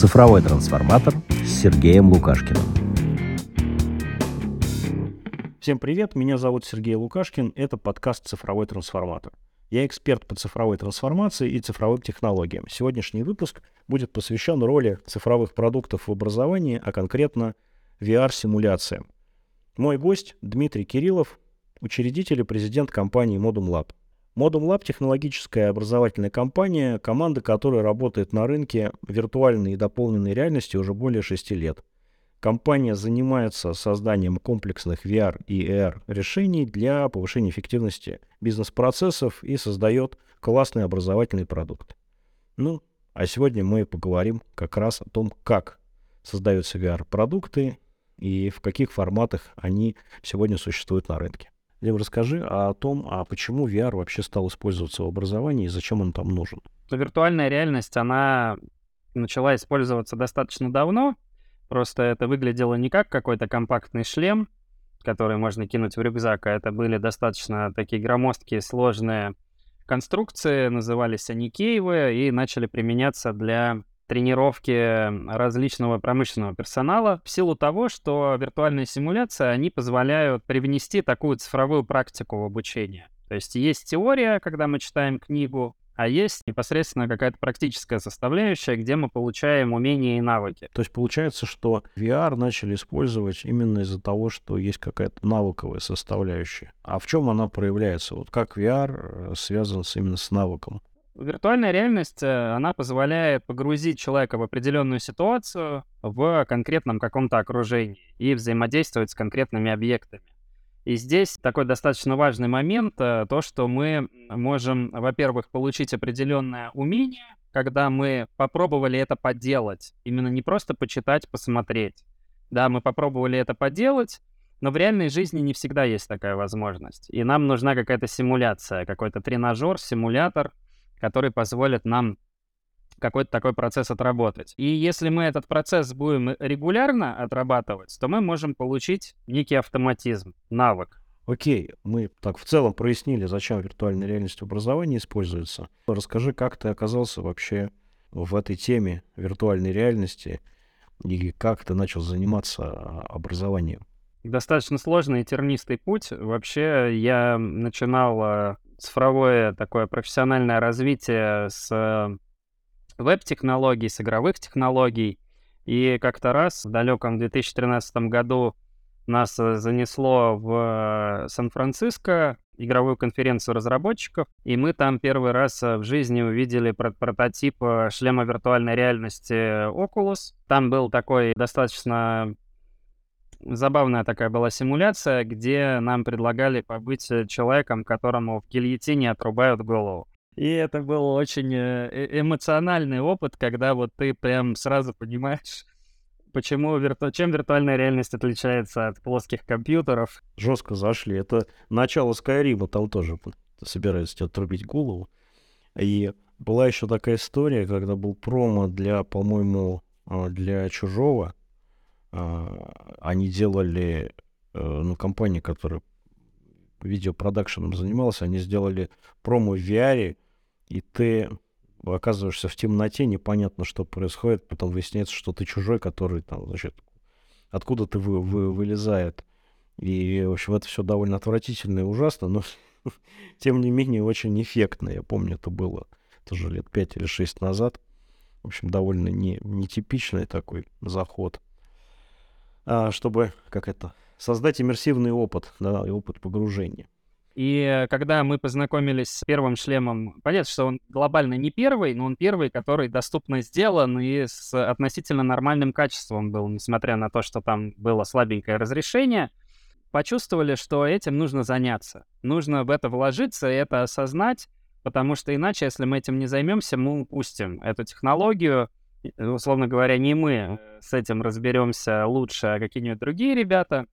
«Цифровой трансформатор» с Сергеем Лукашкиным. Всем привет, меня зовут Сергей Лукашкин, это подкаст «Цифровой трансформатор». Я эксперт по цифровой трансформации и цифровым технологиям. Сегодняшний выпуск будет посвящен роли цифровых продуктов в образовании, а конкретно VR-симуляциям. Мой гость Дмитрий Кириллов, учредитель и президент компании Modum Lab. Modum Lab – технологическая образовательная компания, команда которой работает на рынке виртуальной и дополненной реальности уже более шести лет. Компания занимается созданием комплексных VR и AR решений для повышения эффективности бизнес-процессов и создает классный образовательный продукт. Ну, а сегодня мы поговорим как раз о том, как создаются VR-продукты и в каких форматах они сегодня существуют на рынке. Дим, расскажи о том, а почему VR вообще стал использоваться в образовании и зачем он там нужен? Виртуальная реальность, она начала использоваться достаточно давно, просто это выглядело не как какой-то компактный шлем, который можно кинуть в рюкзак, а это были достаточно такие громоздкие, сложные конструкции, назывались они кейвы, и начали применяться для тренировки различного промышленного персонала в силу того, что виртуальные симуляции, они позволяют привнести такую цифровую практику в обучение. То есть есть теория, когда мы читаем книгу, а есть непосредственно какая-то практическая составляющая, где мы получаем умения и навыки. То есть получается, что VR начали использовать именно из-за того, что есть какая-то навыковая составляющая. А в чем она проявляется? Вот как VR э, связан именно с навыком? Виртуальная реальность, э, она позволяет погрузить человека в определенную ситуацию в конкретном каком-то окружении и взаимодействовать с конкретными объектами. И здесь такой достаточно важный момент, э, то, что мы можем, во-первых, получить определенное умение, когда мы попробовали это поделать, именно не просто почитать, посмотреть. Да, мы попробовали это поделать, но в реальной жизни не всегда есть такая возможность. И нам нужна какая-то симуляция, какой-то тренажер, симулятор, который позволит нам какой-то такой процесс отработать. И если мы этот процесс будем регулярно отрабатывать, то мы можем получить некий автоматизм, навык. Окей, мы так в целом прояснили, зачем виртуальная реальность в образовании используется. Расскажи, как ты оказался вообще в этой теме виртуальной реальности и как ты начал заниматься а, образованием? Достаточно сложный и тернистый путь. Вообще я начинал а, цифровое такое профессиональное развитие с э, веб-технологий, с игровых технологий. И как-то раз в далеком 2013 году нас э, занесло в э, Сан-Франциско, игровую конференцию разработчиков, и мы там первый раз в жизни увидели про прототип шлема виртуальной реальности Oculus. Там был такой достаточно забавная такая была симуляция, где нам предлагали побыть э, человеком, которому в гильотине отрубают голову. И это был очень э, э, эмоциональный опыт, когда вот ты прям сразу понимаешь, почему вирту... чем виртуальная реальность отличается от плоских компьютеров. Жестко зашли. Это начало Скайрима, там тоже собираются тебе отрубить голову. И была еще такая история, когда был промо для, по-моему, а, для Чужого, они делали, э, ну, компания, которая видеопродакшеном занималась, они сделали промо в VR, и ты оказываешься в темноте, непонятно, что происходит, потом выясняется, что ты чужой, который там, значит, откуда ты вы, вы, вылезает. И, в общем, это все довольно отвратительно и ужасно, но, тем не менее, очень эффектно. Я помню, это было тоже лет 5 или 6 назад. В общем, довольно не, нетипичный такой заход. А, чтобы, как это, создать иммерсивный опыт, да, и опыт погружения. И когда мы познакомились с первым шлемом, понятно, что он глобально не первый, но он первый, который доступно сделан и с относительно нормальным качеством был, несмотря на то, что там было слабенькое разрешение. Почувствовали, что этим нужно заняться. Нужно в это вложиться и это осознать, потому что иначе, если мы этим не займемся, мы упустим эту технологию, условно говоря, не мы с этим разберемся лучше, а какие-нибудь другие ребята.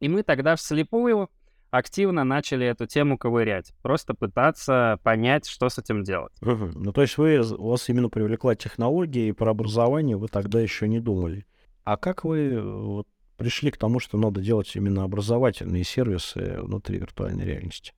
И мы тогда вслепую активно начали эту тему ковырять, просто пытаться понять, что с этим делать. Угу. Ну, то есть вы, у вас именно привлекла технология, и про образование вы тогда еще не думали. А как вы вот, пришли к тому, что надо делать именно образовательные сервисы внутри виртуальной реальности?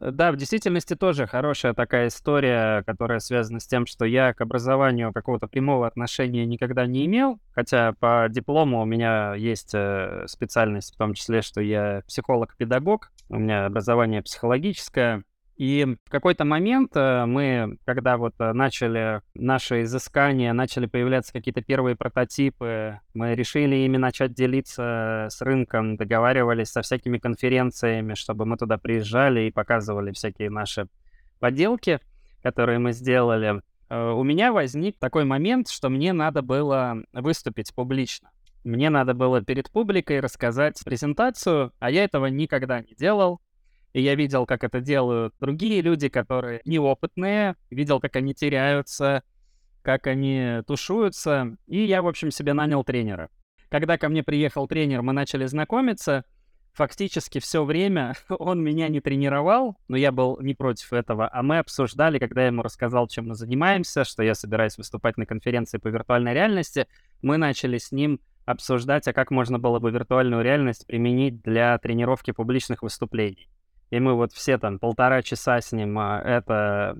Да, в действительности тоже хорошая такая история, которая связана с тем, что я к образованию какого-то прямого отношения никогда не имел, хотя по диплому у меня есть э, специальность, в том числе, что я психолог-педагог, у меня образование психологическое, и в какой-то момент э, мы, когда вот э, начали наши изыскания, начали появляться какие-то первые прототипы, мы решили ими начать делиться с рынком, договаривались со всякими конференциями, чтобы мы туда приезжали и показывали всякие наши поделки, которые мы сделали. Э, у меня возник такой момент, что мне надо было выступить публично. Мне надо было перед публикой рассказать презентацию, а я этого никогда не делал. И я видел, как это делают другие люди, которые неопытные, видел, как они теряются, как они тушуются. И я, в общем, себе нанял тренера. Когда ко мне приехал тренер, мы начали знакомиться. Фактически все время он меня не тренировал, но я был не против этого. А мы обсуждали, когда я ему рассказал, чем мы занимаемся, что я собираюсь выступать на конференции по виртуальной реальности, мы начали с ним обсуждать, а как можно было бы виртуальную реальность применить для тренировки публичных выступлений и мы вот все там полтора часа с ним а, это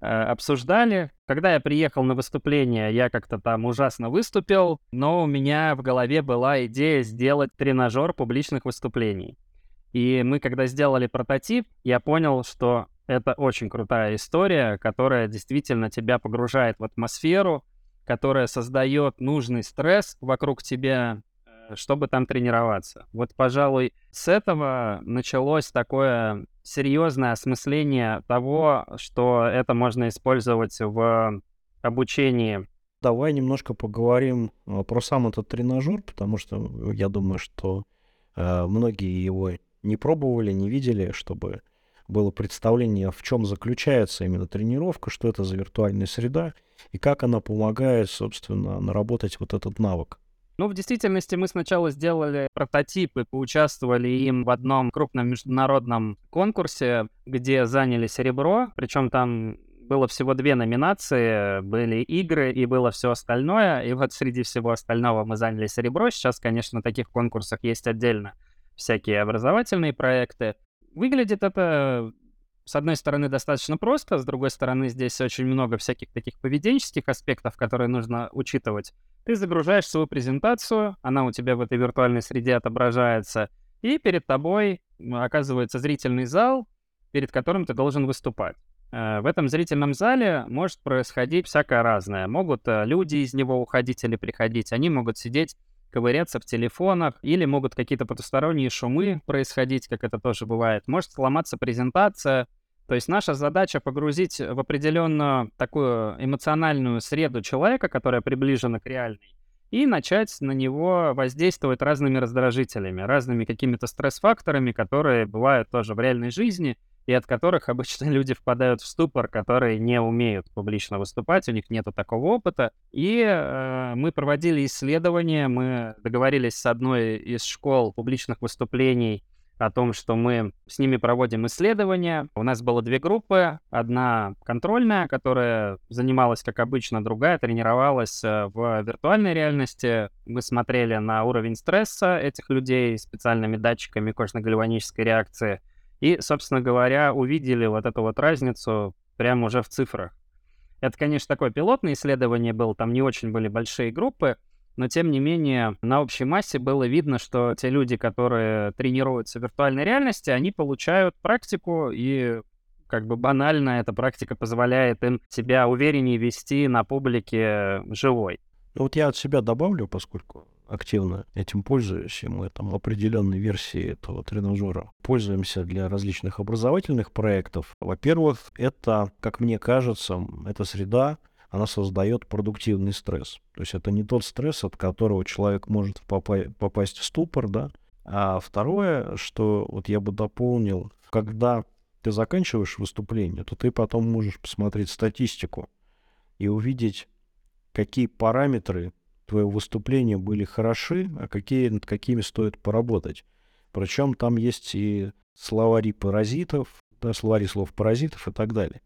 э, обсуждали. Когда я приехал на выступление, я как-то там ужасно выступил, но у меня в голове была идея сделать тренажер публичных выступлений. И мы, когда сделали прототип, я понял, что это очень крутая история, которая действительно тебя погружает в атмосферу, которая создает нужный стресс вокруг тебя, чтобы там тренироваться. Вот, пожалуй, с этого началось такое серьезное осмысление того, что это можно использовать в обучении. Давай немножко поговорим э, про сам этот тренажер, потому что я думаю, что э, многие его не пробовали, не видели, чтобы было представление, в чем заключается именно тренировка, что это за виртуальная среда и как она помогает, собственно, наработать вот этот навык. Ну, в действительности мы сначала сделали прототипы, поучаствовали им в одном крупном международном конкурсе, где заняли серебро, причем там было всего две номинации, были игры и было все остальное, и вот среди всего остального мы заняли серебро. Сейчас, конечно, на таких конкурсах есть отдельно всякие образовательные проекты. Выглядит это с одной стороны, достаточно просто, с другой стороны, здесь очень много всяких таких поведенческих аспектов, которые нужно учитывать. Ты загружаешь свою презентацию, она у тебя в этой виртуальной среде отображается, и перед тобой оказывается зрительный зал, перед которым ты должен выступать. Э, в этом зрительном зале может происходить всякое разное. Могут э, люди из него уходить или приходить, они могут сидеть ковыряться в телефонах, или могут какие-то потусторонние шумы происходить, как это тоже бывает. Может сломаться презентация. То есть наша задача погрузить в определенную такую эмоциональную среду человека, которая приближена к реальной, и начать на него воздействовать разными раздражителями, разными какими-то стресс-факторами, которые бывают тоже в реальной жизни, и от которых обычно люди впадают в ступор, которые не умеют публично выступать, у них нету такого опыта. И э, мы проводили исследования, мы договорились с одной из школ публичных выступлений о том, что мы с ними проводим исследования. У нас было две группы. Одна контрольная, которая занималась, как обычно, другая тренировалась э, в виртуальной реальности. Мы смотрели на уровень стресса этих людей специальными датчиками кожно-гальванической реакции — и, собственно говоря, увидели вот эту вот разницу прямо уже в цифрах. Это, конечно, такое пилотное исследование было, там не очень были большие группы, но тем не менее на общей массе было видно, что те люди, которые тренируются в виртуальной реальности, они получают практику и как бы банально эта практика позволяет им себя увереннее вести на публике живой. Ну вот я от себя добавлю, поскольку активно этим пользуюсь, и мы там определенной версии этого тренажера пользуемся для различных образовательных проектов. Во-первых, это, как мне кажется, эта среда, она создает продуктивный стресс. То есть это не тот стресс, от которого человек может попа- попасть в ступор, да. А второе, что вот я бы дополнил, когда ты заканчиваешь выступление, то ты потом можешь посмотреть статистику и увидеть, какие параметры твоего выступления были хороши, а какие, над какими стоит поработать. Причем там есть и словари паразитов, да, словари слов паразитов и так далее.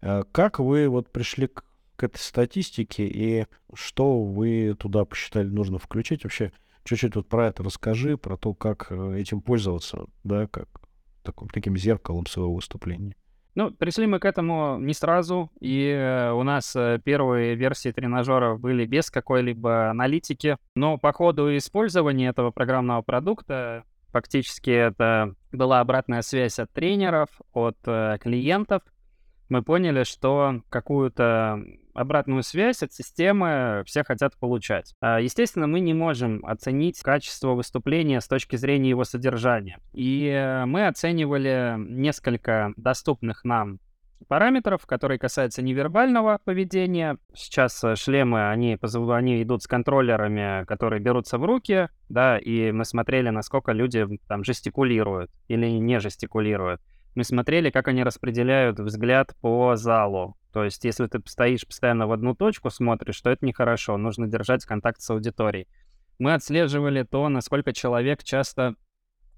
А как вы вот пришли к, к этой статистике и что вы туда посчитали нужно включить? Вообще, чуть-чуть вот про это расскажи, про то, как э, этим пользоваться, да, как таким, таким зеркалом своего выступления? Ну, пришли мы к этому не сразу, и э, у нас э, первые версии тренажеров были без какой-либо аналитики, но по ходу использования этого программного продукта фактически это была обратная связь от тренеров, от э, клиентов. Мы поняли, что какую-то обратную связь от системы все хотят получать. А, естественно, мы не можем оценить качество выступления с точки зрения его содержания. И э, мы оценивали несколько доступных нам параметров, которые касаются невербального поведения. Сейчас э, шлемы, они, они идут с контроллерами, которые берутся в руки, да, и мы смотрели, насколько люди там жестикулируют или не жестикулируют. Мы смотрели, как они распределяют взгляд по залу, то есть, если ты стоишь постоянно в одну точку, смотришь, то это нехорошо, нужно держать контакт с аудиторией. Мы отслеживали то, насколько человек часто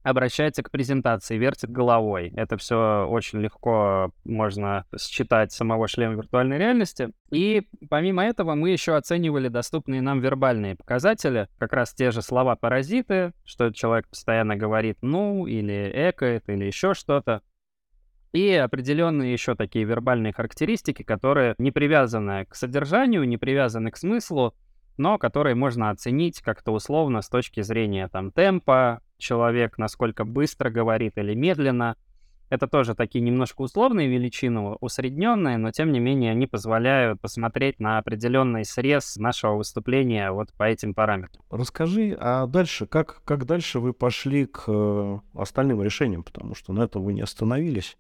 обращается к презентации, вертит головой. Это все очень легко можно считать самого шлема виртуальной реальности. И помимо этого мы еще оценивали доступные нам вербальные показатели, как раз те же слова-паразиты, что человек постоянно говорит «ну» или «экает» или еще что-то. И определенные еще такие вербальные характеристики, которые не привязаны к содержанию, не привязаны к смыслу, но которые можно оценить как-то условно с точки зрения там темпа, человек насколько быстро говорит или медленно. Это тоже такие немножко условные величины, усредненные, но тем не менее они позволяют посмотреть на определенный срез нашего выступления вот по этим параметрам. Расскажи, а дальше, как, как дальше вы пошли к э, остальным решениям, потому что на этом вы не остановились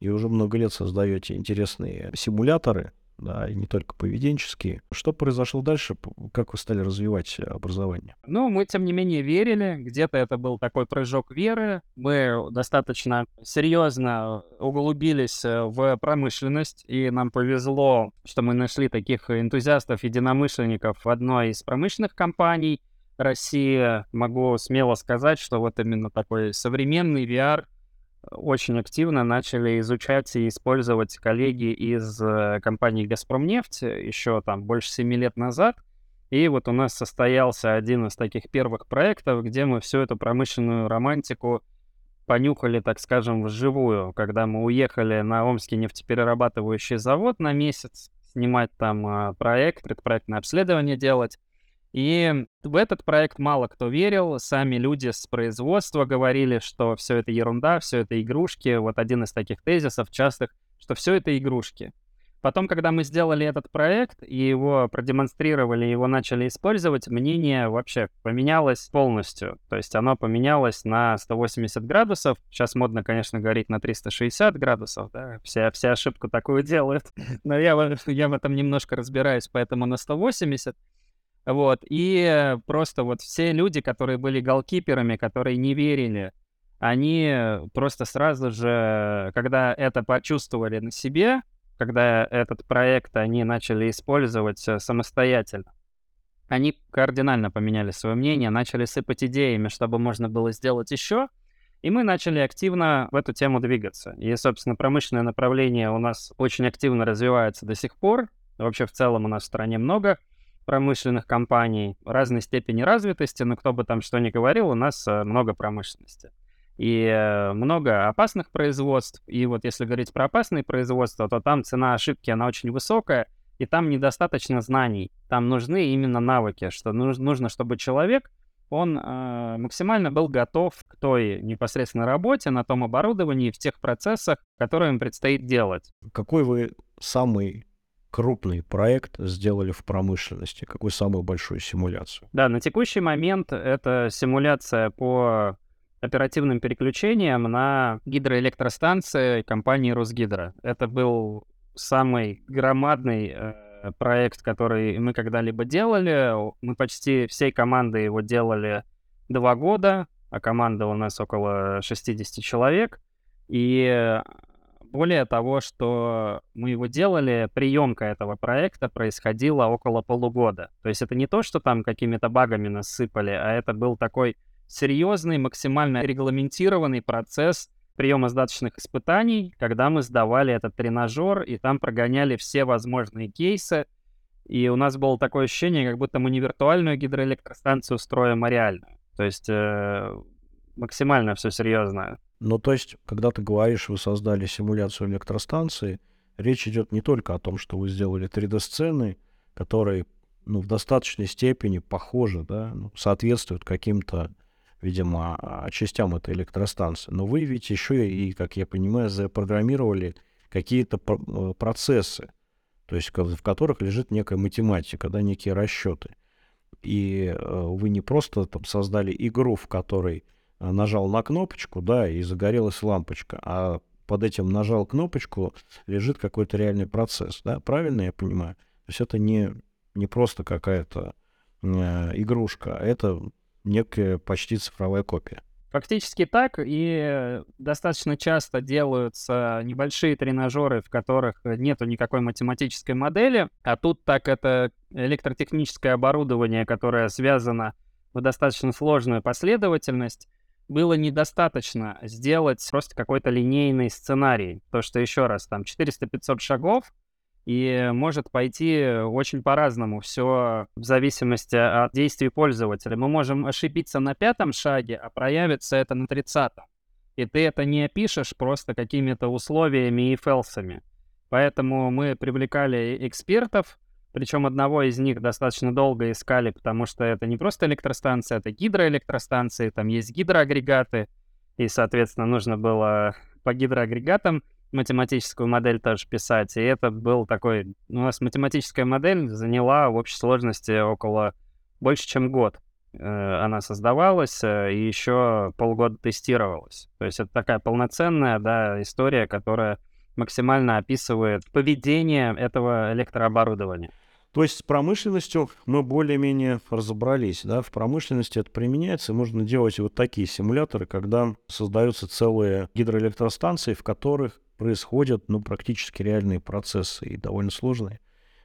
и уже много лет создаете интересные симуляторы, да, и не только поведенческие. Что произошло дальше? Как вы стали развивать образование? Ну, мы, тем не менее, верили. Где-то это был такой прыжок веры. Мы достаточно серьезно углубились э, в промышленность, и нам повезло, что мы нашли таких энтузиастов, единомышленников в одной из промышленных компаний России. Могу смело сказать, что вот именно такой современный VR очень активно начали изучать и использовать коллеги из э, компании «Газпромнефть» еще там больше семи лет назад. И вот у нас состоялся один из таких первых проектов, где мы всю эту промышленную романтику понюхали, так скажем, вживую, когда мы уехали на Омский нефтеперерабатывающий завод на месяц снимать там а, проект, предпроектное обследование делать. И в этот проект мало кто верил, сами люди с производства говорили, что все это ерунда, все это игрушки. Вот один из таких тезисов частых, что все это игрушки. Потом, когда мы сделали этот проект и его продемонстрировали, его начали использовать, мнение вообще поменялось полностью. То есть оно поменялось на 180 градусов. Сейчас модно, конечно, говорить на 360 градусов, да, все, все ошибку такую делают. Но я, я в этом немножко разбираюсь, поэтому на 180. Вот, и просто вот все люди, которые были голкиперами, которые не верили, они просто сразу же, когда это почувствовали на себе, когда этот проект они начали использовать э, самостоятельно, они кардинально поменяли свое мнение, начали сыпать идеями, чтобы можно было сделать еще, и мы начали активно в эту тему двигаться. И, собственно, промышленное направление у нас очень активно развивается до сих пор. Вообще, в целом у нас в стране много промышленных компаний разной степени развитости, но кто бы там что ни говорил, у нас э, много промышленности. И э, много опасных производств. И вот если говорить про опасные производства, то там цена ошибки, она очень высокая, и там недостаточно знаний. Там нужны именно навыки, что нужно, чтобы человек, он э, максимально был готов к той непосредственной работе, на том оборудовании, в тех процессах, которые им предстоит делать. Какой вы самый крупный проект сделали в промышленности? Какую самую большую симуляцию? Да, на текущий момент это симуляция по оперативным переключениям на гидроэлектростанции компании Росгидро. Это был самый громадный э, проект, который мы когда-либо делали. Мы почти всей командой его делали два года, а команда у нас около 60 человек. И более того, что мы его делали, приемка этого проекта происходила около полугода. То есть это не то, что там какими-то багами насыпали, а это был такой серьезный, максимально регламентированный процесс приема сдаточных испытаний, когда мы сдавали этот тренажер и там прогоняли все возможные кейсы. И у нас было такое ощущение, как будто мы не виртуальную гидроэлектростанцию строим, а реальную. То есть э, максимально все серьезно. Ну, то есть, когда ты говоришь, вы создали симуляцию электростанции, речь идет не только о том, что вы сделали 3D-сцены, которые ну, в достаточной степени похожи, да, ну, соответствуют каким-то, видимо, а, частям этой электростанции. Но вы ведь еще и, как я понимаю, запрограммировали какие-то э, процессы, то есть в которых лежит некая математика, да, некие расчеты. И э, вы не просто там создали игру, в которой нажал на кнопочку, да, и загорелась лампочка, а под этим нажал кнопочку, лежит какой-то реальный процесс, да, правильно я понимаю? То есть это не, не просто какая-то э, игрушка, а это некая почти цифровая копия. Фактически так, и достаточно часто делаются небольшие тренажеры, в которых нету никакой математической модели, а тут так это электротехническое оборудование, которое связано в достаточно сложную последовательность, было недостаточно сделать просто какой-то линейный сценарий. То, что еще раз, там 400-500 шагов, и может пойти очень по-разному, все в зависимости от действий пользователя. Мы можем ошибиться на пятом шаге, а проявится это на тридцатом. И ты это не опишешь просто какими-то условиями и фелсами. Поэтому мы привлекали экспертов, причем одного из них достаточно долго искали, потому что это не просто электростанция, это гидроэлектростанции, там есть гидроагрегаты, и, соответственно, нужно было по гидроагрегатам математическую модель тоже писать. И это был такой... У нас математическая модель заняла в общей сложности около больше, чем год. Э, она создавалась э, и еще полгода тестировалась. То есть это такая полноценная да, история, которая максимально описывает поведение этого электрооборудования. То есть с промышленностью мы более-менее разобрались. Да? В промышленности это применяется, можно делать вот такие симуляторы, когда создаются целые гидроэлектростанции, в которых происходят ну, практически реальные процессы и довольно сложные.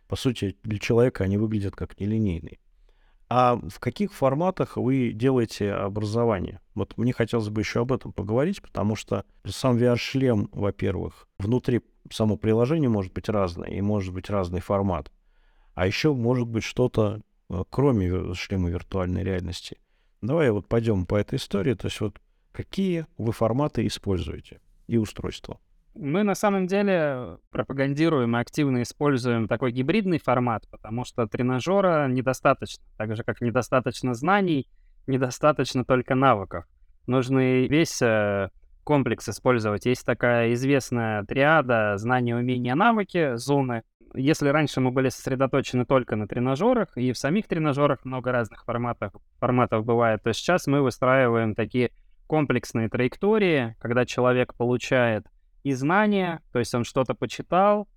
По сути, для человека они выглядят как нелинейные. А в каких форматах вы делаете образование? Вот мне хотелось бы еще об этом поговорить, потому что сам VR-шлем, во-первых, внутри само приложение может быть разное, и может быть разный формат. А еще может быть что-то, э, кроме шлема виртуальной реальности. Давай вот пойдем по этой истории. То есть вот какие вы форматы используете и устройства? Мы на самом деле пропагандируем и активно используем такой гибридный формат, потому что тренажера недостаточно, так же как недостаточно знаний, недостаточно только навыков. Нужно весь э, комплекс использовать. Есть такая известная триада знания, умения, навыки, зоны. Если раньше мы были сосредоточены только на тренажерах, и в самих тренажерах много разных форматов, форматов бывает, то сейчас мы выстраиваем такие комплексные траектории, когда человек получает и знания, то есть он что-то почитал,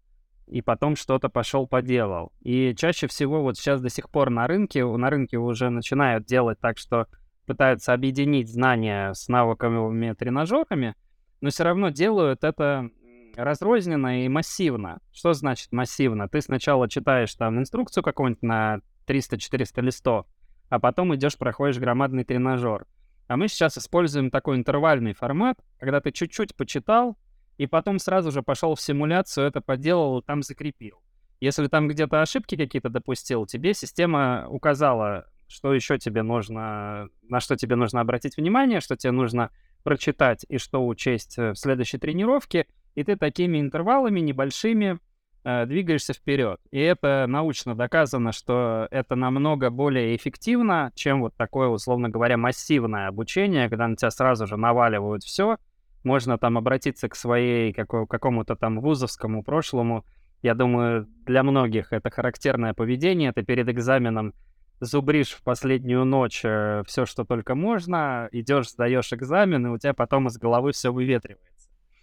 и потом что-то пошел поделал. И чаще всего вот сейчас до сих пор на рынке, на рынке уже начинают делать так, что пытаются объединить знания с навыковыми тренажерами, но все равно делают это разрозненно и массивно. Что значит массивно? Ты сначала читаешь там инструкцию какую-нибудь на 300-400 листов, а потом идешь, проходишь громадный тренажер. А мы сейчас используем такой интервальный формат, когда ты чуть-чуть почитал, и потом сразу же пошел в симуляцию, это поделал, там закрепил. Если там где-то ошибки какие-то допустил, тебе система указала, что еще тебе нужно, на что тебе нужно обратить внимание, что тебе нужно прочитать и что учесть э, в следующей тренировке, и ты такими интервалами небольшими э, двигаешься вперед. И это научно доказано, что это намного более эффективно, чем вот такое, условно говоря, массивное обучение, когда на тебя сразу же наваливают все, можно там обратиться к своей какому- какому-то там вузовскому прошлому. Я думаю, для многих это характерное поведение. Ты перед экзаменом зубришь в последнюю ночь э, все, что только можно, идешь, сдаешь экзамен, и у тебя потом из головы все выветривается.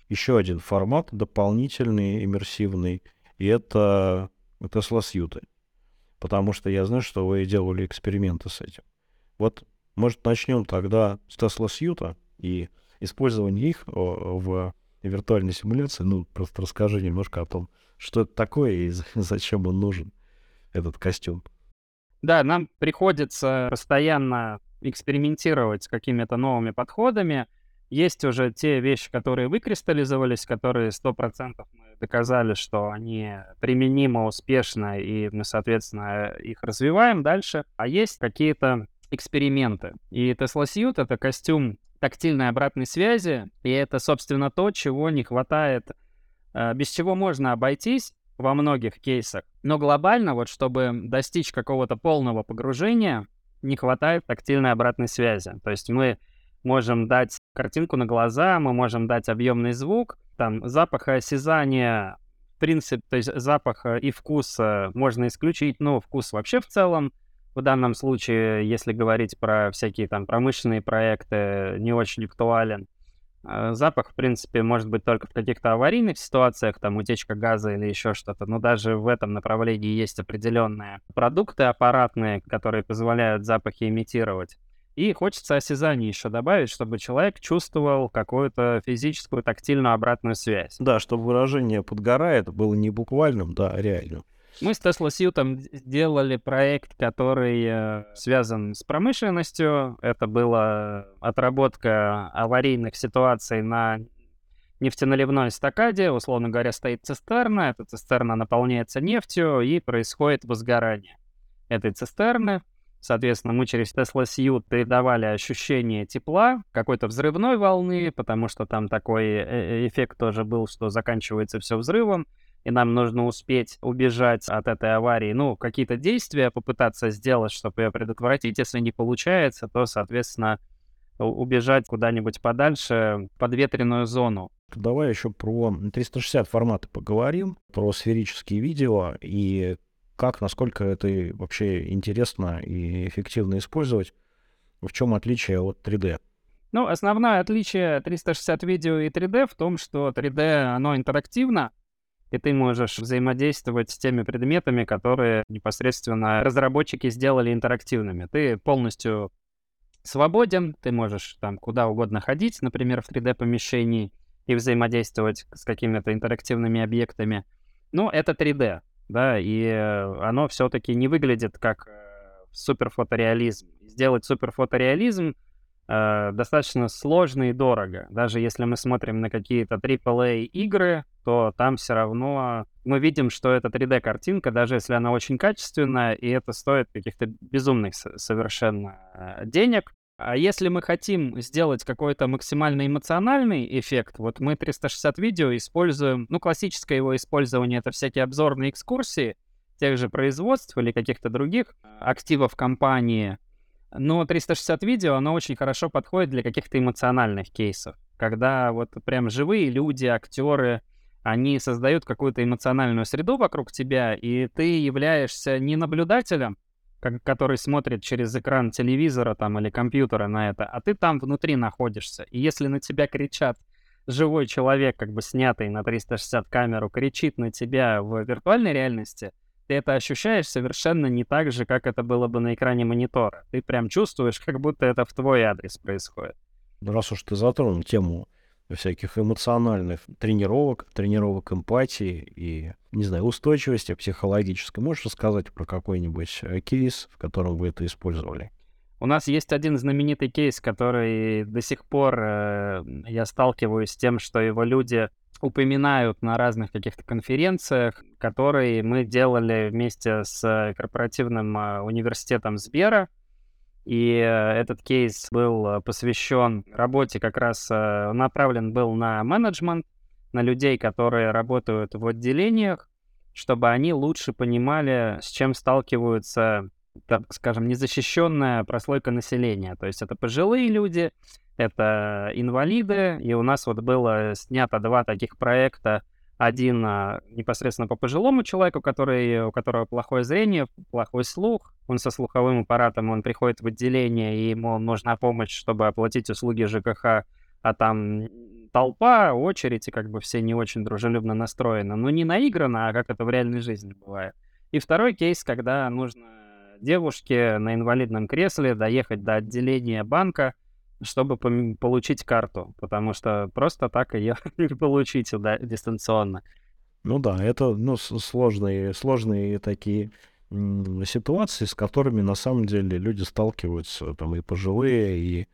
Еще один формат дополнительный, иммерсивный, и это Tesla Сьюты. Потому что я знаю, что вы делали эксперименты с этим. Вот, может, начнем тогда с Tesla Сьюта и использование их в виртуальной симуляции, ну, просто расскажи немножко о том, что это такое и зачем он нужен, этот костюм. Да, нам приходится постоянно экспериментировать с какими-то новыми подходами. Есть уже те вещи, которые выкристаллизовались, которые 100% мы доказали, что они применимы успешно, и мы, соответственно, их развиваем дальше. А есть какие-то эксперименты. И Tesla Suit — это костюм тактильной обратной связи, и это, собственно, то, чего не хватает, э, без чего можно обойтись во многих кейсах. Но глобально, вот чтобы достичь какого-то полного погружения, не хватает тактильной обратной связи. То есть мы можем дать картинку на глаза, мы можем дать объемный звук, там запах в принципе, то есть запах и вкус можно исключить, но вкус вообще в целом в данном случае, если говорить про всякие там промышленные проекты, не очень актуален. А, запах, в принципе, может быть только в каких-то аварийных ситуациях, там утечка газа или еще что-то, но даже в этом направлении есть определенные продукты аппаратные, которые позволяют запахи имитировать. И хочется осязание еще добавить, чтобы человек чувствовал какую-то физическую тактильную обратную связь. Да, чтобы выражение «подгорает» было не буквальным, да, а реальным. Мы с Tesla Suite сделали проект, который э, связан с промышленностью. Это была отработка аварийных ситуаций на нефтеналивной эстакаде. Условно говоря, стоит цистерна, эта цистерна наполняется нефтью, и происходит возгорание этой цистерны. Соответственно, мы через Tesla Suite передавали ощущение тепла, какой-то взрывной волны, потому что там такой э, эффект тоже был, что заканчивается все взрывом и нам нужно успеть убежать от этой аварии, ну, какие-то действия попытаться сделать, чтобы ее предотвратить. Если не получается, то, соответственно, убежать куда-нибудь подальше, под ветреную зону. Давай еще про 360 форматы поговорим, про сферические видео и как, насколько это вообще интересно и эффективно использовать. В чем отличие от 3D? Ну, основное отличие 360 видео и 3D в том, что 3D, оно интерактивно, и ты можешь взаимодействовать с теми предметами, которые непосредственно разработчики сделали интерактивными. Ты полностью свободен, ты можешь там куда угодно ходить, например, в 3D-помещении и взаимодействовать с какими-то интерактивными объектами. Но это 3D, да, и оно все-таки не выглядит как э, суперфотореализм. Сделать суперфотореализм — э, достаточно сложно и дорого. Даже если мы смотрим на какие-то AAA игры, то там все равно мы видим, что это 3D-картинка, даже если она очень качественная, и это стоит каких-то безумных совершенно э, денег. А если мы хотим сделать какой-то максимально эмоциональный эффект, вот мы 360 видео используем, ну, классическое его использование — это всякие обзорные экскурсии тех же производств или каких-то других активов компании, но 360 видео, оно очень хорошо подходит для каких-то эмоциональных кейсов, когда вот прям живые люди, актеры, они создают какую-то эмоциональную среду вокруг тебя, и ты являешься не наблюдателем, который смотрит через экран телевизора там или компьютера на это, а ты там внутри находишься. И если на тебя кричат, живой человек, как бы снятый на 360 камеру, кричит на тебя в виртуальной реальности — ты это ощущаешь совершенно не так же, как это было бы на экране монитора. Ты прям чувствуешь, как будто это в твой адрес происходит. Ну, раз уж ты затронул тему всяких эмоциональных тренировок, тренировок эмпатии и, не знаю, устойчивости психологической, можешь рассказать про какой-нибудь э, кейс, в котором вы это использовали? У нас есть один знаменитый кейс, который до сих пор э, я сталкиваюсь с тем, что его люди упоминают на разных каких-то конференциях, которые мы делали вместе с корпоративным а, университетом Сбера. И э, этот кейс был э, посвящен работе, как раз э, направлен был на менеджмент, на людей, которые работают в отделениях, чтобы они лучше понимали, с чем сталкиваются, так скажем, незащищенная прослойка населения. То есть это пожилые люди, это инвалиды, и у нас вот было снято два таких проекта. Один а, непосредственно по пожилому человеку, который, у которого плохое зрение, плохой слух. Он со слуховым аппаратом, он приходит в отделение, и ему нужна помощь, чтобы оплатить услуги ЖКХ, а там толпа, очередь, и как бы все не очень дружелюбно настроены. Но не наиграно, а как это в реальной жизни бывает. И второй кейс, когда нужно девушке на инвалидном кресле доехать до отделения банка, чтобы получить карту, потому что просто так ее не получить да, дистанционно. Ну да, это ну, сложные, сложные такие ситуации, с которыми на самом деле люди сталкиваются, там и пожилые, и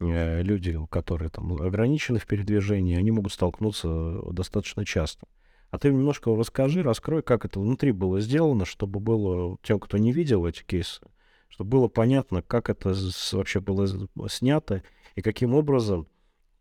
э, люди, которые там ограничены в передвижении, они могут столкнуться достаточно часто. А ты немножко расскажи, раскрой, как это внутри было сделано, чтобы было тем, кто не видел эти кейсы, чтобы было понятно, как это вообще было снято и каким образом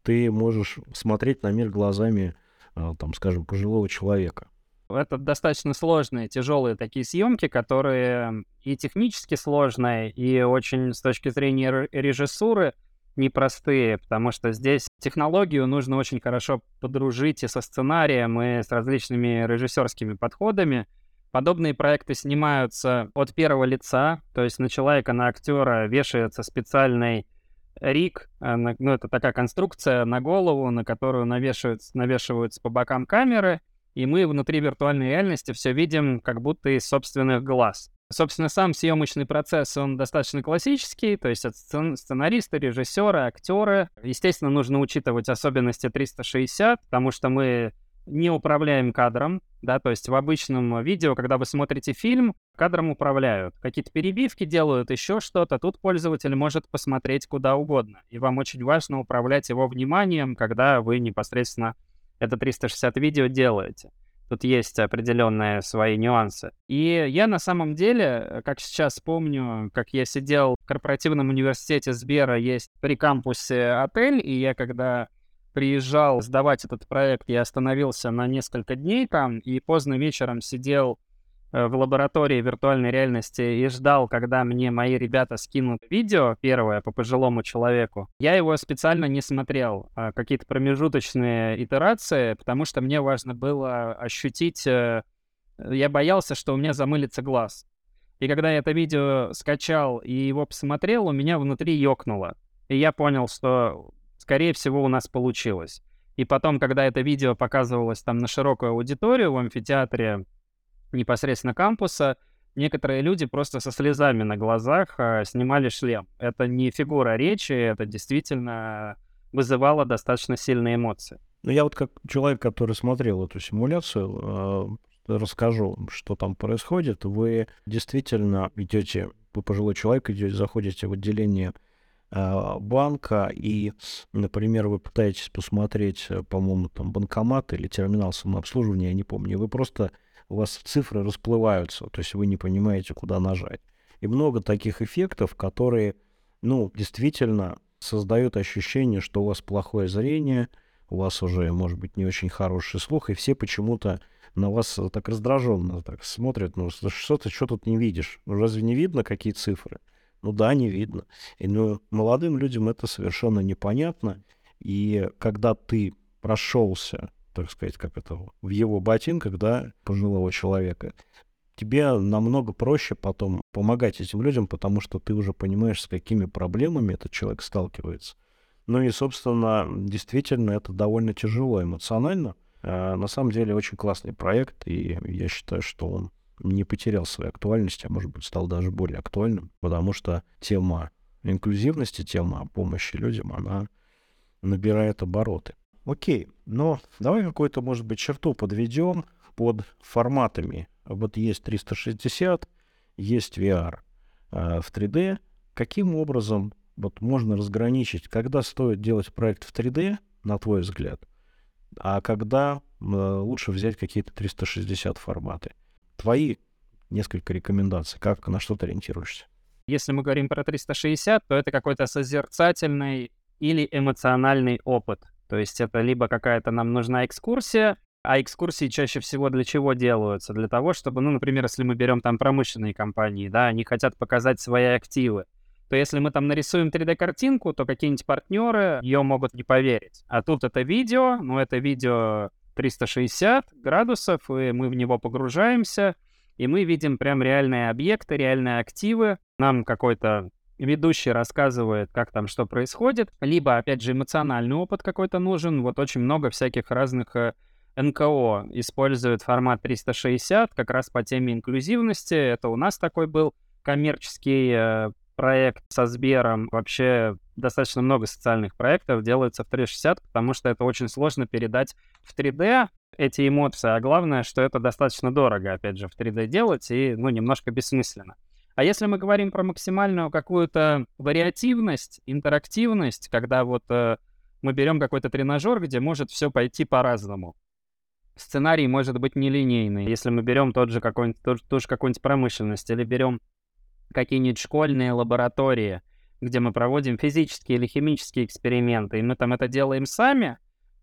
ты можешь смотреть на мир глазами, а, там, скажем, пожилого человека. Это достаточно сложные, тяжелые такие съемки, которые и технически сложные, и очень с точки зрения режиссуры непростые, потому что здесь технологию нужно очень хорошо подружить и со сценарием, и с различными режиссерскими подходами. Подобные проекты снимаются от первого лица, то есть на человека, на актера вешается специальный рик, э, ну это такая конструкция на голову, на которую навешиваются, навешиваются по бокам камеры, и мы внутри виртуальной реальности все видим как будто из собственных глаз. Собственно, сам съемочный процесс, он достаточно классический, то есть это сценаристы, режиссеры, актеры. Естественно, нужно учитывать особенности 360, потому что мы не управляем кадром, да, то есть в обычном видео, когда вы смотрите фильм, кадром управляют. Какие-то перебивки делают, еще что-то. Тут пользователь может посмотреть куда угодно. И вам очень важно управлять его вниманием, когда вы непосредственно это 360 видео делаете. Тут есть определенные свои нюансы. И я на самом деле, как сейчас помню, как я сидел в корпоративном университете Сбера, есть при кампусе отель, и я когда приезжал сдавать этот проект, я остановился на несколько дней там, и поздно вечером сидел э, в лаборатории виртуальной реальности и ждал, когда мне мои ребята скинут видео первое по пожилому человеку. Я его специально не смотрел, а какие-то промежуточные итерации, потому что мне важно было ощутить... Э, я боялся, что у меня замылится глаз. И когда я это видео скачал и его посмотрел, у меня внутри ёкнуло. И я понял, что скорее всего, у нас получилось. И потом, когда это видео показывалось там на широкую аудиторию в амфитеатре непосредственно кампуса, некоторые люди просто со слезами на глазах а, снимали шлем. Это не фигура речи, это действительно вызывало достаточно сильные эмоции. Ну, я вот как человек, который смотрел эту симуляцию, э, расскажу, что там происходит. Вы действительно идете, вы пожилой человек, идете, заходите в отделение банка, и, например, вы пытаетесь посмотреть, э, по-моему, там банкомат или терминал самообслуживания, я не помню, вы просто, у вас цифры расплываются, то есть вы не понимаете, куда нажать. И много таких эффектов, которые, ну, действительно создают ощущение, что у вас плохое зрение, у вас уже, может быть, не очень хороший слух, и все почему-то на вас так раздраженно так смотрят, ну, что ты, что тут не видишь? Ну, разве не видно, какие цифры? Ну да, не видно. И, ну, молодым людям это совершенно непонятно. И когда ты прошелся, так сказать, как это, в его ботинках, да, пожилого человека, тебе намного проще потом помогать этим людям, потому что ты уже понимаешь, с какими проблемами этот человек сталкивается. Ну и, собственно, действительно, это довольно тяжело эмоционально. А, на самом деле, очень классный проект, и я считаю, что он не потерял своей актуальности, а может быть стал даже более актуальным, потому что тема инклюзивности, тема помощи людям, она набирает обороты. Окей, но давай какую-то, может быть, черту подведем под форматами. Вот есть 360, есть VR э, в 3D. Каким образом вот можно разграничить, когда стоит делать проект в 3D, на твой взгляд, а когда э, лучше взять какие-то 360 форматы? Твои несколько рекомендаций, как на что ты ориентируешься? Если мы говорим про 360, то это какой-то созерцательный или эмоциональный опыт. То есть это либо какая-то нам нужна экскурсия, а экскурсии чаще всего для чего делаются? Для того, чтобы, ну, например, если мы берем там промышленные компании, да, они хотят показать свои активы, то если мы там нарисуем 3D-картинку, то какие-нибудь партнеры ее могут не поверить. А тут это видео, ну, это видео 360 градусов, и мы в него погружаемся, и мы видим прям реальные объекты, реальные активы. Нам какой-то ведущий рассказывает, как там что происходит, либо, опять же, эмоциональный опыт какой-то нужен. Вот очень много всяких разных э, НКО используют формат 360 как раз по теме инклюзивности. Это у нас такой был коммерческий э, проект со Сбером. Вообще достаточно много социальных проектов делается в 360, потому что это очень сложно передать в 3D эти эмоции, а главное, что это достаточно дорого, опять же, в 3D делать и, ну, немножко бессмысленно. А если мы говорим про максимальную какую-то вариативность, интерактивность, когда вот э, мы берем какой-то тренажер, где может все пойти по-разному. Сценарий может быть нелинейный. Если мы берем тот же какой-нибудь, ту, ту же какую-нибудь промышленность или берем какие-нибудь школьные лаборатории, где мы проводим физические или химические эксперименты, и мы там это делаем сами,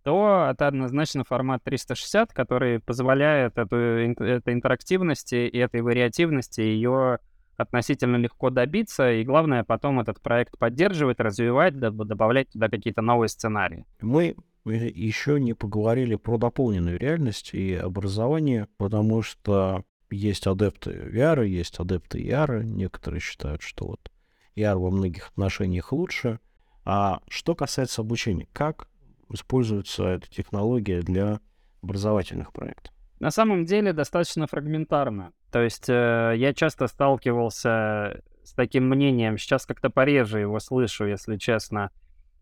то это однозначно формат 360, который позволяет эту, этой интерактивности и этой вариативности ее относительно легко добиться, и главное потом этот проект поддерживать, развивать, добавлять туда какие-то новые сценарии. Мы еще не поговорили про дополненную реальность и образование, потому что есть адепты VR, есть адепты ER. Некоторые считают, что вот ER во многих отношениях лучше. А что касается обучения, как используется эта технология для образовательных проектов? На самом деле достаточно фрагментарно. То есть э, я часто сталкивался с таким мнением, сейчас как-то пореже его слышу, если честно,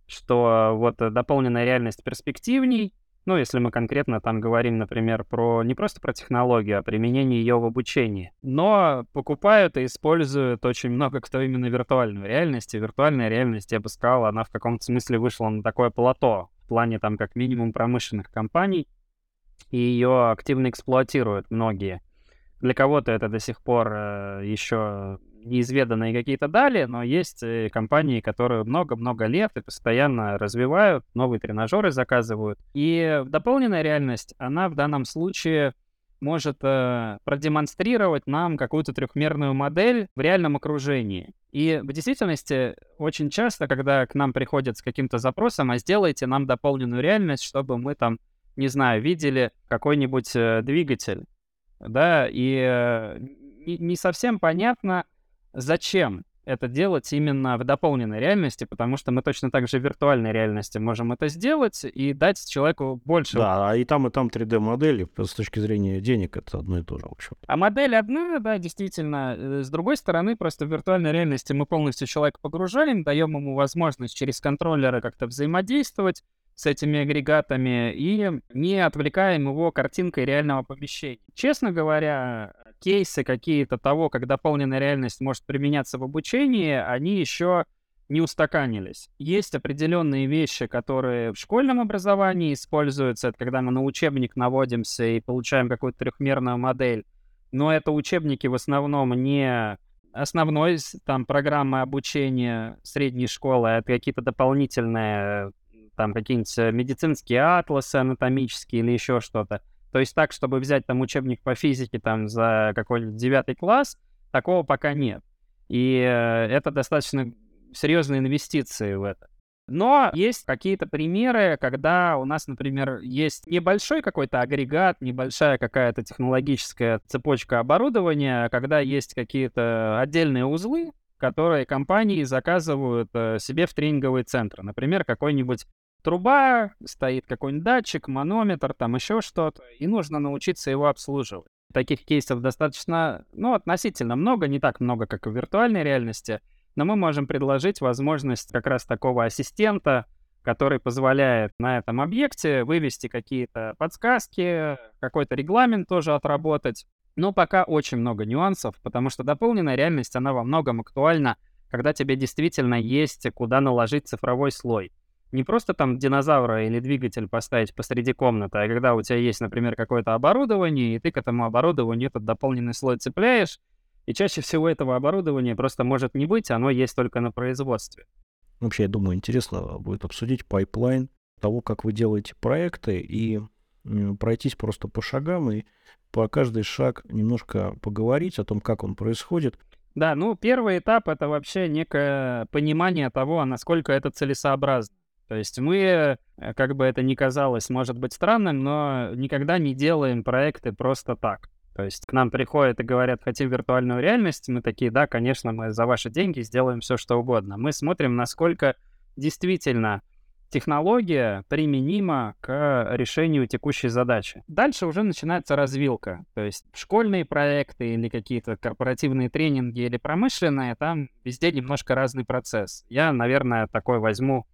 что вот дополненная реальность перспективней, ну, если мы конкретно там говорим, например, про не просто про технологию, а применение ее в обучении. Но покупают и используют очень много кто именно виртуальную реальность. И виртуальная реальность, я бы сказал, она в каком-то смысле вышла на такое плато в плане там как минимум промышленных компаний, и ее активно эксплуатируют многие. Для кого-то это до сих пор э, еще неизведанные какие-то дали, но есть э, компании, которые много-много лет и постоянно развивают, новые тренажеры заказывают. И дополненная реальность, она в данном случае может э, продемонстрировать нам какую-то трехмерную модель в реальном окружении. И в действительности очень часто, когда к нам приходят с каким-то запросом, а сделайте нам дополненную реальность, чтобы мы там, не знаю, видели какой-нибудь э, двигатель, да, и э, не, не совсем понятно, Зачем это делать именно в дополненной реальности, потому что мы точно так же в виртуальной реальности можем это сделать и дать человеку больше. Да, а и там, и там 3D-модели с точки зрения денег это одно и то же, в общем. А модель одна, да, действительно. Э, с другой стороны, просто в виртуальной реальности мы полностью человека погружаем, даем ему возможность через контроллеры как-то взаимодействовать с этими агрегатами и не отвлекаем его картинкой реального помещения. Честно говоря, кейсы какие-то того, как дополненная реальность может применяться в обучении, они еще не устаканились. Есть определенные вещи, которые в школьном образовании используются. Это когда мы на учебник наводимся и получаем какую-то трехмерную модель. Но это учебники в основном не основной там программы обучения средней школы, а это какие-то дополнительные там какие-нибудь медицинские атласы анатомические или еще что-то. То есть так, чтобы взять там учебник по физике там за какой-нибудь девятый класс, такого пока нет. И э, это достаточно серьезные инвестиции в это. Но есть какие-то примеры, когда у нас, например, есть небольшой какой-то агрегат, небольшая какая-то технологическая цепочка оборудования, когда есть какие-то отдельные узлы, которые компании заказывают э, себе в тренинговые центры. Например, какой-нибудь труба, стоит какой-нибудь датчик, манометр, там еще что-то, и нужно научиться его обслуживать. Таких кейсов достаточно, ну, относительно много, не так много, как в виртуальной реальности, но мы можем предложить возможность как раз такого ассистента, который позволяет на этом объекте вывести какие-то подсказки, какой-то регламент тоже отработать. Но пока очень много нюансов, потому что дополненная реальность, она во многом актуальна, когда тебе действительно есть куда наложить цифровой слой не просто там динозавра или двигатель поставить посреди комнаты, а когда у тебя есть, например, какое-то оборудование, и ты к этому оборудованию этот дополненный слой цепляешь, и чаще всего этого оборудования просто может не быть, оно есть только на производстве. Вообще, я думаю, интересно будет обсудить pipeline того, как вы делаете проекты, и пройтись просто по шагам, и по каждый шаг немножко поговорить о том, как он происходит. Да, ну первый этап это вообще некое понимание того, а насколько это целесообразно. То есть мы, э, как бы это ни казалось, может быть странным, но никогда не делаем проекты просто так. То есть к нам приходят и говорят, хотим виртуальную реальность, мы такие, да, конечно, мы за ваши деньги сделаем все, что угодно. Мы смотрим, насколько действительно технология применима к решению текущей задачи. Дальше уже начинается развилка. То есть школьные проекты или какие-то корпоративные тренинги или промышленные, там везде немножко разный процесс. Я, наверное, такой возьму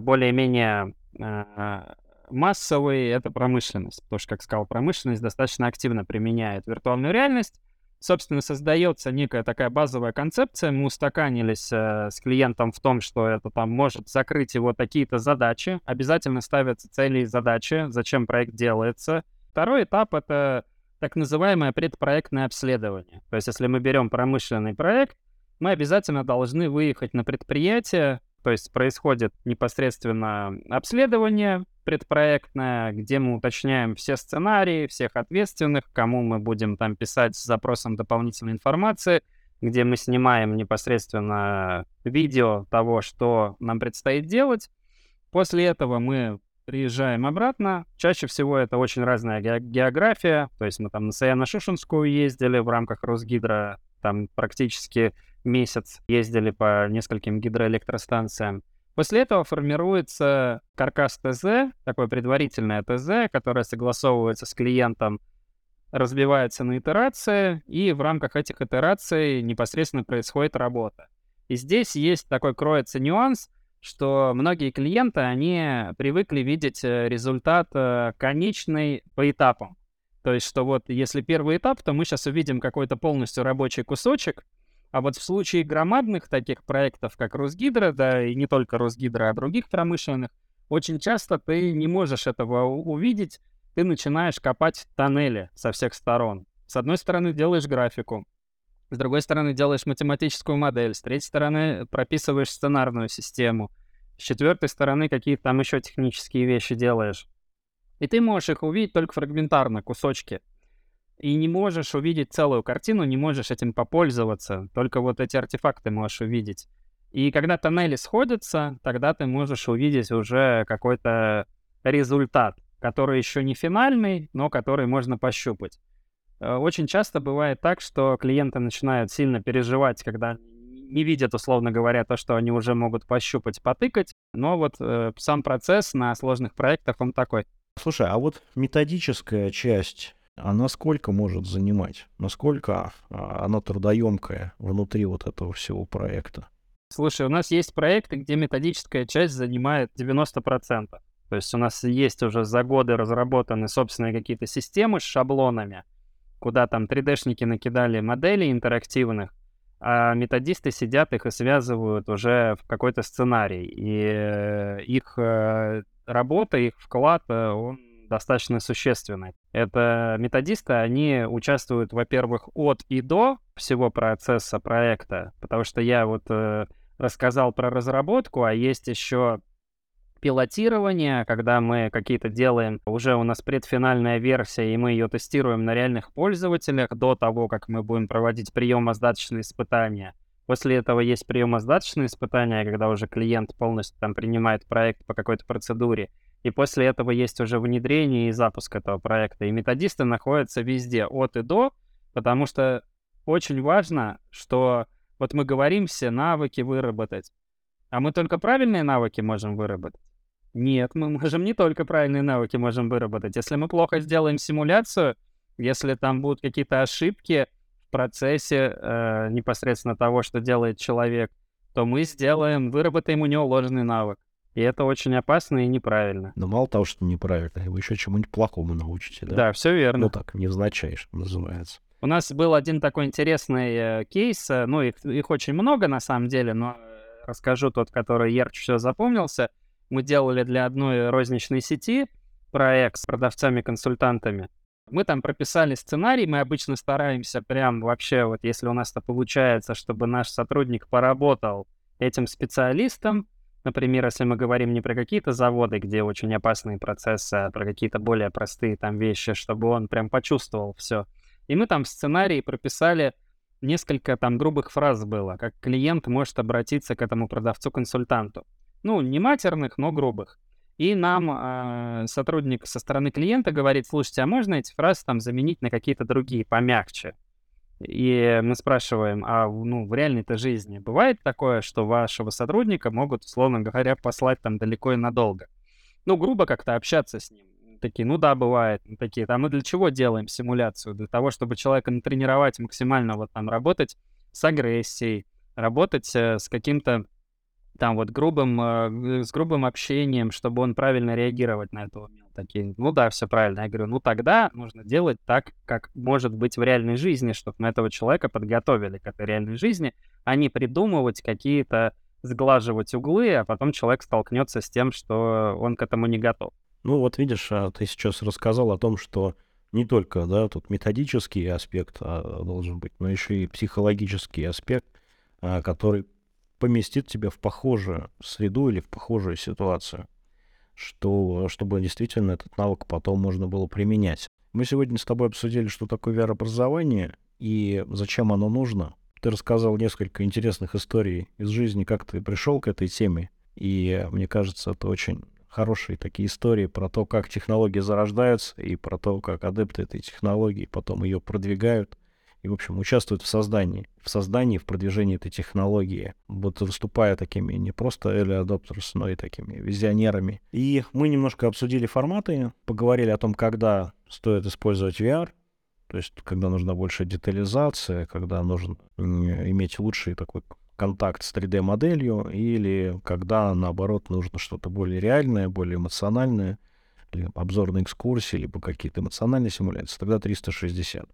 более-менее э, массовый — это промышленность, потому что, как сказал, промышленность достаточно активно применяет виртуальную реальность. Собственно, создается некая такая базовая концепция. Мы устаканились э, с клиентом в том, что это там может закрыть его такие-то задачи. Обязательно ставятся цели и задачи, зачем проект делается. Второй этап — это так называемое предпроектное обследование. То есть, если мы берем промышленный проект, мы обязательно должны выехать на предприятие, то есть происходит непосредственно обследование предпроектное, где мы уточняем все сценарии, всех ответственных, кому мы будем там писать с запросом дополнительной информации, где мы снимаем непосредственно видео того, что нам предстоит делать. После этого мы приезжаем обратно. Чаще всего это очень разная ге- география. То есть мы там на Саяно-Шушинскую ездили в рамках Росгидро, там практически месяц ездили по нескольким гидроэлектростанциям. После этого формируется каркас ТЗ, такое предварительное ТЗ, которое согласовывается с клиентом, разбивается на итерации, и в рамках этих итераций непосредственно происходит работа. И здесь есть такой кроется нюанс, что многие клиенты, они привыкли видеть э, результат э, конечный по этапам. То есть, что вот если первый этап, то мы сейчас увидим какой-то полностью рабочий кусочек, а вот в случае громадных таких проектов, как Росгидро, да, и не только Росгидро, а других промышленных, очень часто ты не можешь этого увидеть, ты начинаешь копать тоннели со всех сторон. С одной стороны делаешь графику, с другой стороны делаешь математическую модель, с третьей стороны прописываешь сценарную систему, с четвертой стороны какие-то там еще технические вещи делаешь. И ты можешь их увидеть только фрагментарно, кусочки и не можешь увидеть целую картину, не можешь этим попользоваться, только вот эти артефакты можешь увидеть. И когда тоннели сходятся, тогда ты можешь увидеть уже какой-то результат, который еще не финальный, но который можно пощупать. Э, очень часто бывает так, что клиенты начинают сильно переживать, когда не видят, условно говоря, то, что они уже могут пощупать, потыкать. Но вот э, сам процесс на сложных проектах, он такой. Слушай, а вот методическая часть а насколько может занимать? Насколько а, она трудоемкая внутри вот этого всего проекта? Слушай, у нас есть проекты, где методическая часть занимает 90%. То есть у нас есть уже за годы разработаны собственные какие-то системы с шаблонами, куда там 3D-шники накидали моделей интерактивных, а методисты сидят их и связывают уже в какой-то сценарий. И э, их э, работа, их вклад, э, он достаточно существенной. Это методисты, они участвуют, во-первых, от и до всего процесса проекта, потому что я вот э, рассказал про разработку, а есть еще пилотирование, когда мы какие-то делаем, уже у нас предфинальная версия, и мы ее тестируем на реальных пользователях до того, как мы будем проводить приемо-сдаточные испытания. После этого есть приемо-сдаточные испытания, когда уже клиент полностью там принимает проект по какой-то процедуре. И после этого есть уже внедрение и запуск этого проекта. И методисты находятся везде, от и до, потому что очень важно, что вот мы говорим все навыки выработать, а мы только правильные навыки можем выработать. Нет, мы можем не только правильные навыки можем выработать. Если мы плохо сделаем симуляцию, если там будут какие-то ошибки в процессе э, непосредственно того, что делает человек, то мы сделаем, выработаем у него ложный навык. И это очень опасно и неправильно. Но мало того, что неправильно, вы еще чему-нибудь плохому научите, да? Да, все верно. Ну так, невзначай, что называется. У нас был один такой интересный э, кейс, э, ну их, их очень много на самом деле, но э, расскажу тот, который ярче всего запомнился. Мы делали для одной розничной сети проект с продавцами-консультантами. Мы там прописали сценарий, мы обычно стараемся прям вообще, вот если у нас это получается, чтобы наш сотрудник поработал этим специалистом, Например, если мы говорим не про какие-то заводы, где очень опасные процессы, а про какие-то более простые там вещи, чтобы он прям почувствовал все. И мы там в сценарии прописали несколько там грубых фраз было, как клиент может обратиться к этому продавцу-консультанту. Ну, не матерных, но грубых. И нам э, сотрудник со стороны клиента говорит, слушайте, а можно эти фразы там заменить на какие-то другие, помягче? И мы спрашиваем, а ну, в реальной-то жизни бывает такое, что вашего сотрудника могут, условно говоря, послать там далеко и надолго? Ну, грубо как-то общаться с ним. Такие, ну да, бывает. Такие, а мы для чего делаем симуляцию? Для того, чтобы человека натренировать максимально вот там работать с агрессией, работать э, с каким-то там вот грубым, э, с грубым общением, чтобы он правильно реагировать на это умел. Такие, ну да, все правильно. Я говорю, ну тогда нужно делать так, как может быть в реальной жизни, чтобы мы этого человека подготовили к этой реальной жизни, а не придумывать какие-то, сглаживать углы, а потом человек столкнется с тем, что он к этому не готов. Ну вот видишь, а ты сейчас рассказал о том, что не только, да, тут методический аспект а, должен быть, но еще и психологический аспект а, который поместит тебя в похожую среду или в похожую ситуацию, что, чтобы действительно этот навык потом можно было применять. Мы сегодня с тобой обсудили, что такое VR-образование и зачем оно нужно. Ты рассказал несколько интересных историй из жизни, как ты пришел к этой теме. И мне кажется, это очень хорошие такие истории про то, как технологии зарождаются, и про то, как адепты этой технологии потом ее продвигают и, в общем, участвуют в создании, в создании, в продвижении этой технологии, вот выступая такими не просто early adopters, но и такими визионерами. И мы немножко обсудили форматы, поговорили о том, когда стоит использовать VR, то есть когда нужна большая детализация, когда нужно иметь лучший такой контакт с 3D-моделью, или когда, наоборот, нужно что-то более реальное, более эмоциональное, или обзорные экскурсии, либо какие-то эмоциональные симуляции, тогда 360.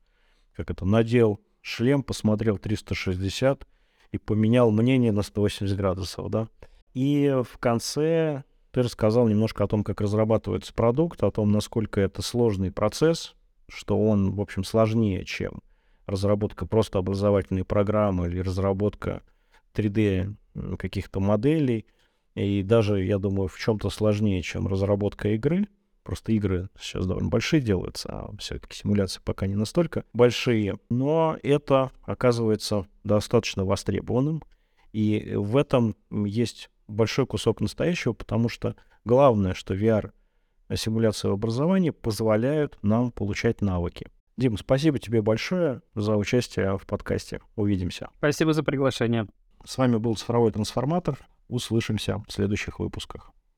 Как это, надел шлем, посмотрел 360 и поменял мнение на 180 градусов, да. И в конце ты рассказал немножко о том, как разрабатывается продукт, о том, насколько это сложный процесс, что он, в общем, сложнее, чем разработка просто образовательной программы или разработка 3D каких-то моделей. И даже, я думаю, в чем-то сложнее, чем разработка игры. Просто игры сейчас довольно большие делаются, а все-таки симуляции пока не настолько большие. Но это оказывается достаточно востребованным. И в этом есть большой кусок настоящего, потому что главное, что VR симуляция в образовании позволяют нам получать навыки. Дим, спасибо тебе большое за участие в подкасте. Увидимся. Спасибо за приглашение. С вами был цифровой трансформатор. Услышимся в следующих выпусках.